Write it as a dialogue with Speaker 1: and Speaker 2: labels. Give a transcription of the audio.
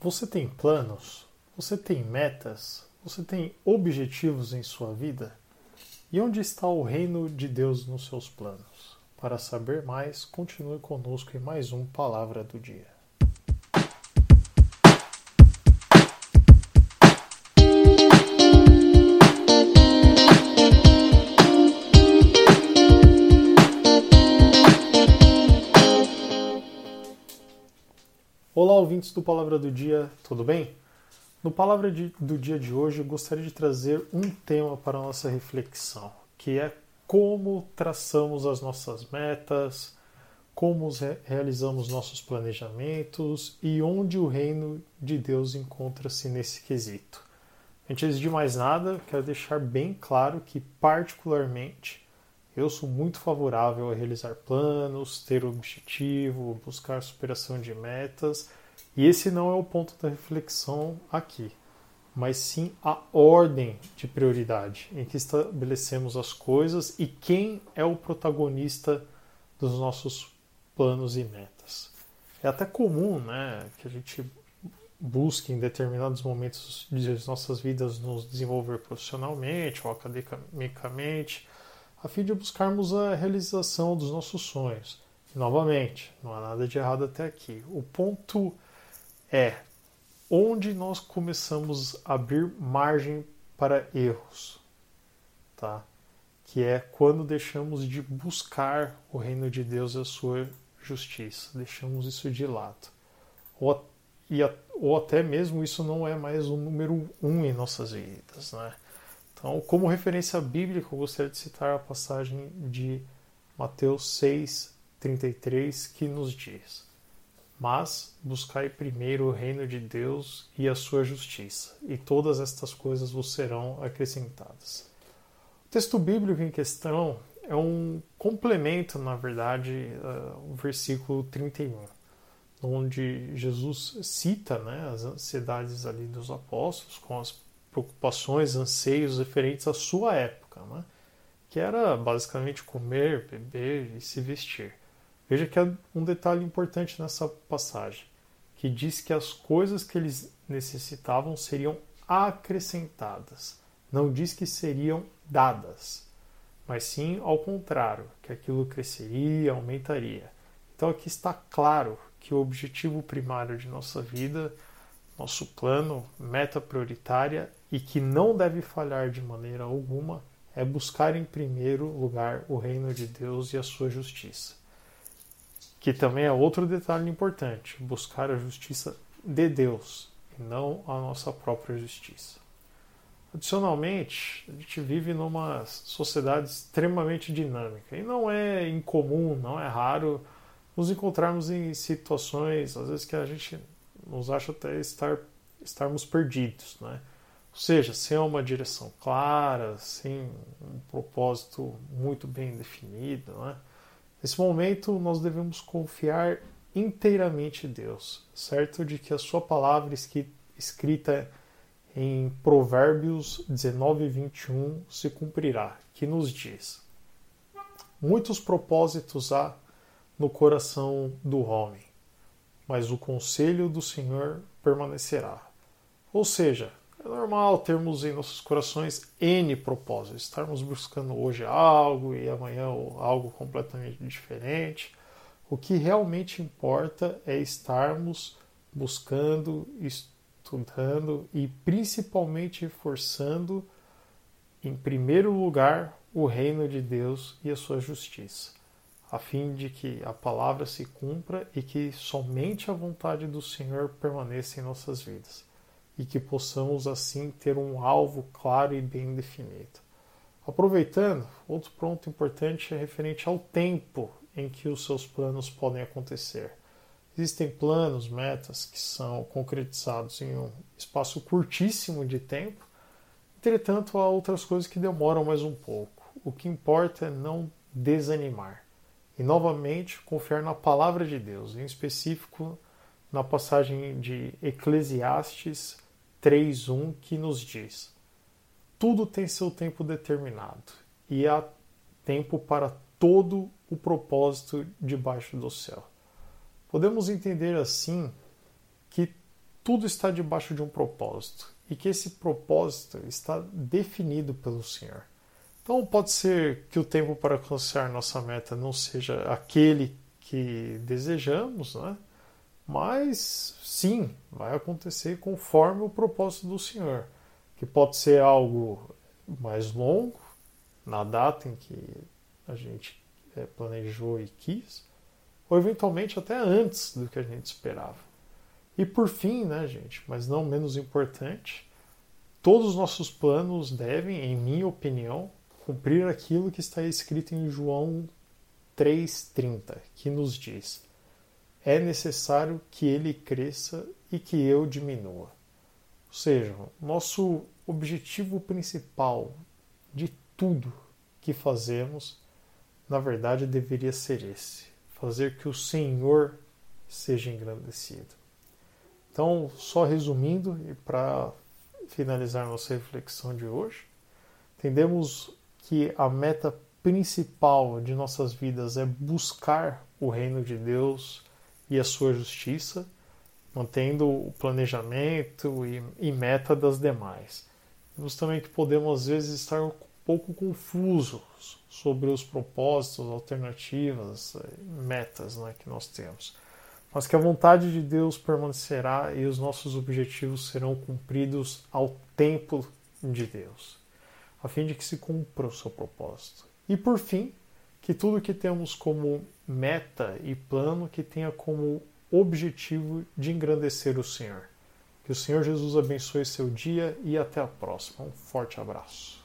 Speaker 1: Você tem planos? Você tem metas? Você tem objetivos em sua vida? E onde está o reino de Deus nos seus planos? Para saber mais, continue conosco em mais um Palavra do Dia. Olá, ouvintes do Palavra do Dia, tudo bem? No Palavra de, do Dia de hoje, eu gostaria de trazer um tema para a nossa reflexão, que é como traçamos as nossas metas, como realizamos nossos planejamentos e onde o reino de Deus encontra-se nesse quesito. Antes de mais nada, quero deixar bem claro que, particularmente, eu sou muito favorável a realizar planos, ter objetivo, buscar superação de metas, e esse não é o ponto da reflexão aqui, mas sim a ordem de prioridade em que estabelecemos as coisas e quem é o protagonista dos nossos planos e metas. É até comum, né, que a gente busque em determinados momentos de nossas vidas nos desenvolver profissionalmente ou academicamente, a fim de buscarmos a realização dos nossos sonhos. E, novamente, não há nada de errado até aqui. O ponto é onde nós começamos a abrir margem para erros, tá? Que é quando deixamos de buscar o reino de Deus e a sua justiça, deixamos isso de lado. Ou, e, ou até mesmo isso não é mais o número um em nossas vidas, né? Então, como referência bíblica, eu gostaria de citar a passagem de Mateus 6, 33, que nos diz: Mas buscai primeiro o reino de Deus e a sua justiça, e todas estas coisas vos serão acrescentadas. O texto bíblico em questão é um complemento, na verdade, uh, o versículo 31, onde Jesus cita né, as ansiedades ali dos apóstolos com as preocupações, anseios referentes à sua época, né? que era basicamente comer, beber e se vestir. Veja que há um detalhe importante nessa passagem, que diz que as coisas que eles necessitavam seriam acrescentadas, não diz que seriam dadas, mas sim ao contrário, que aquilo cresceria, aumentaria. Então aqui está claro que o objetivo primário de nossa vida nosso plano, meta prioritária e que não deve falhar de maneira alguma é buscar em primeiro lugar o reino de Deus e a sua justiça. Que também é outro detalhe importante: buscar a justiça de Deus e não a nossa própria justiça. Adicionalmente, a gente vive numa sociedade extremamente dinâmica e não é incomum, não é raro nos encontrarmos em situações, às vezes, que a gente nos acha até estar, estarmos perdidos, né? Ou seja, sem uma direção clara, sem um propósito muito bem definido, né? Nesse momento, nós devemos confiar inteiramente em Deus, certo de que a sua palavra escrita em Provérbios 19 e 21 se cumprirá, que nos diz: Muitos propósitos há no coração do homem, mas o conselho do Senhor permanecerá. Ou seja, é normal termos em nossos corações N propósitos, estarmos buscando hoje algo e amanhã algo completamente diferente. O que realmente importa é estarmos buscando, estudando e principalmente forçando, em primeiro lugar, o reino de Deus e a sua justiça a fim de que a palavra se cumpra e que somente a vontade do Senhor permaneça em nossas vidas e que possamos assim ter um alvo claro e bem definido. Aproveitando, outro ponto importante é referente ao tempo em que os seus planos podem acontecer. Existem planos, metas que são concretizados em um espaço curtíssimo de tempo, entretanto, há outras coisas que demoram mais um pouco. O que importa é não desanimar e novamente confiar na palavra de Deus, em específico na passagem de Eclesiastes 3:1 que nos diz: Tudo tem seu tempo determinado e há tempo para todo o propósito debaixo do céu. Podemos entender assim que tudo está debaixo de um propósito e que esse propósito está definido pelo Senhor. Então pode ser que o tempo para alcançar nossa meta não seja aquele que desejamos, né? Mas sim, vai acontecer conforme o propósito do Senhor, que pode ser algo mais longo, na data em que a gente é, planejou e quis, ou eventualmente até antes do que a gente esperava. E por fim, né, gente, mas não menos importante, todos os nossos planos devem, em minha opinião, cumprir aquilo que está escrito em João 3,30, que nos diz: é necessário que ele cresça e que eu diminua. Ou seja, nosso objetivo principal de tudo que fazemos, na verdade, deveria ser esse: fazer que o Senhor seja engrandecido. Então, só resumindo e para finalizar nossa reflexão de hoje, entendemos que a meta principal de nossas vidas é buscar o reino de Deus e a sua justiça, mantendo o planejamento e, e meta das demais. Vemos também que podemos às vezes estar um pouco confusos sobre os propósitos, alternativas, metas né, que nós temos. Mas que a vontade de Deus permanecerá e os nossos objetivos serão cumpridos ao tempo de Deus, a fim de que se cumpra o seu propósito. E por fim, que tudo que temos como meta e plano que tenha como objetivo de engrandecer o Senhor. Que o Senhor Jesus abençoe seu dia e até a próxima. Um forte abraço.